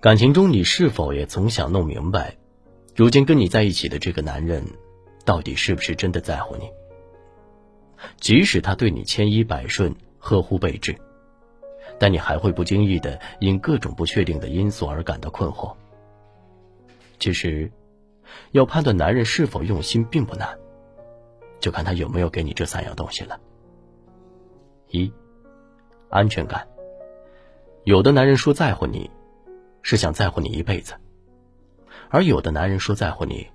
感情中，你是否也总想弄明白，如今跟你在一起的这个男人，到底是不是真的在乎你？即使他对你千依百顺、呵护备至，但你还会不经意的因各种不确定的因素而感到困惑。其实，要判断男人是否用心并不难，就看他有没有给你这三样东西了。一，安全感。有的男人说在乎你。是想在乎你一辈子，而有的男人说在乎你，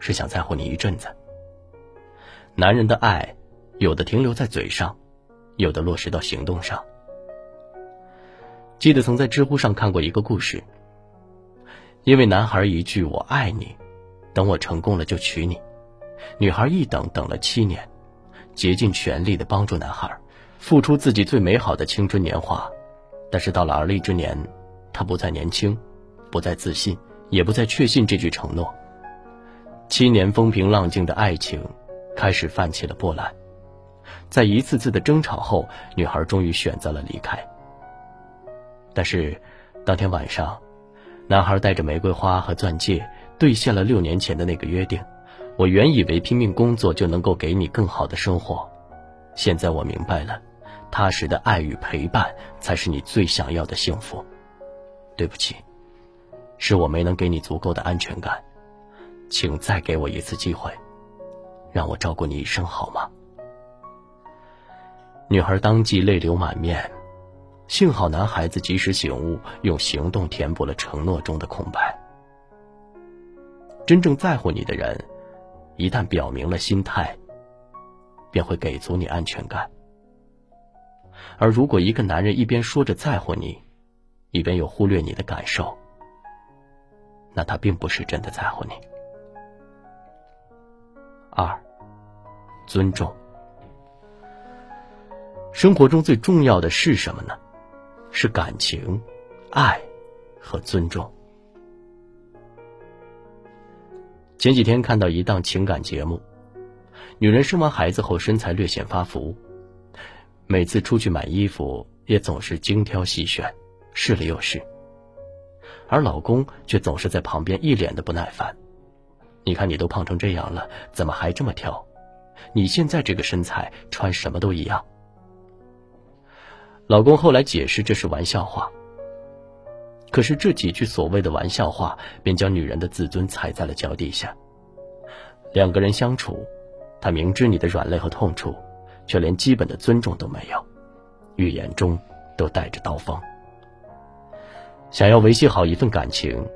是想在乎你一阵子。男人的爱，有的停留在嘴上，有的落实到行动上。记得曾在知乎上看过一个故事，因为男孩一句“我爱你”，等我成功了就娶你，女孩一等等了七年，竭尽全力的帮助男孩，付出自己最美好的青春年华，但是到了而立之年。他不再年轻，不再自信，也不再确信这句承诺。七年风平浪静的爱情，开始泛起了波澜。在一次次的争吵后，女孩终于选择了离开。但是，当天晚上，男孩带着玫瑰花和钻戒，兑现了六年前的那个约定。我原以为拼命工作就能够给你更好的生活，现在我明白了，踏实的爱与陪伴才是你最想要的幸福。对不起，是我没能给你足够的安全感，请再给我一次机会，让我照顾你一生好吗？女孩当即泪流满面，幸好男孩子及时醒悟，用行动填补了承诺中的空白。真正在乎你的人，一旦表明了心态，便会给足你安全感。而如果一个男人一边说着在乎你，一边又忽略你的感受，那他并不是真的在乎你。二，尊重。生活中最重要的是什么呢？是感情、爱和尊重。前几天看到一档情感节目，女人生完孩子后身材略显发福，每次出去买衣服也总是精挑细选。试了又试，而老公却总是在旁边一脸的不耐烦。你看你都胖成这样了，怎么还这么挑？你现在这个身材，穿什么都一样。老公后来解释这是玩笑话。可是这几句所谓的玩笑话，便将女人的自尊踩在了脚底下。两个人相处，他明知你的软肋和痛处，却连基本的尊重都没有，语言中都带着刀锋。想要维系好一份感情，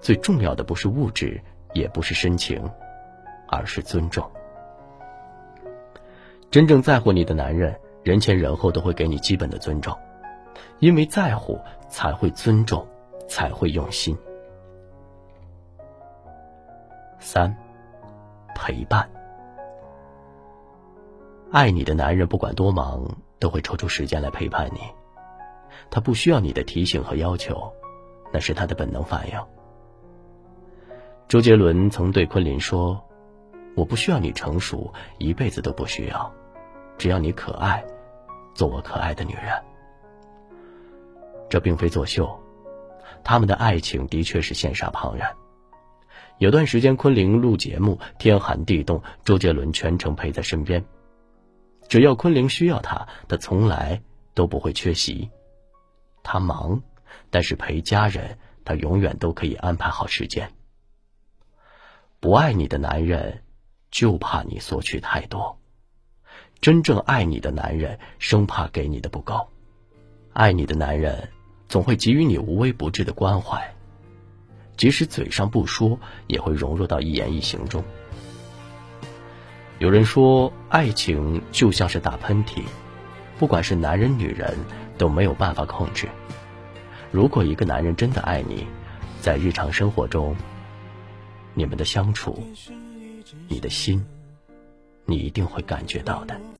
最重要的不是物质，也不是深情，而是尊重。真正在乎你的男人，人前人后都会给你基本的尊重，因为在乎才会尊重，才会用心。三，陪伴。爱你的男人不管多忙，都会抽出时间来陪伴你。他不需要你的提醒和要求，那是他的本能反应。周杰伦曾对昆凌说：“我不需要你成熟，一辈子都不需要，只要你可爱，做我可爱的女人。”这并非作秀，他们的爱情的确是羡煞旁人。有段时间，昆凌录节目，天寒地冻，周杰伦全程陪在身边。只要昆凌需要他，他从来都不会缺席。他忙，但是陪家人，他永远都可以安排好时间。不爱你的男人，就怕你索取太多；真正爱你的男人，生怕给你的不够。爱你的男人，总会给予你无微不至的关怀，即使嘴上不说，也会融入到一言一行中。有人说，爱情就像是打喷嚏，不管是男人女人。都没有办法控制。如果一个男人真的爱你，在日常生活中，你们的相处，你的心，你一定会感觉到的。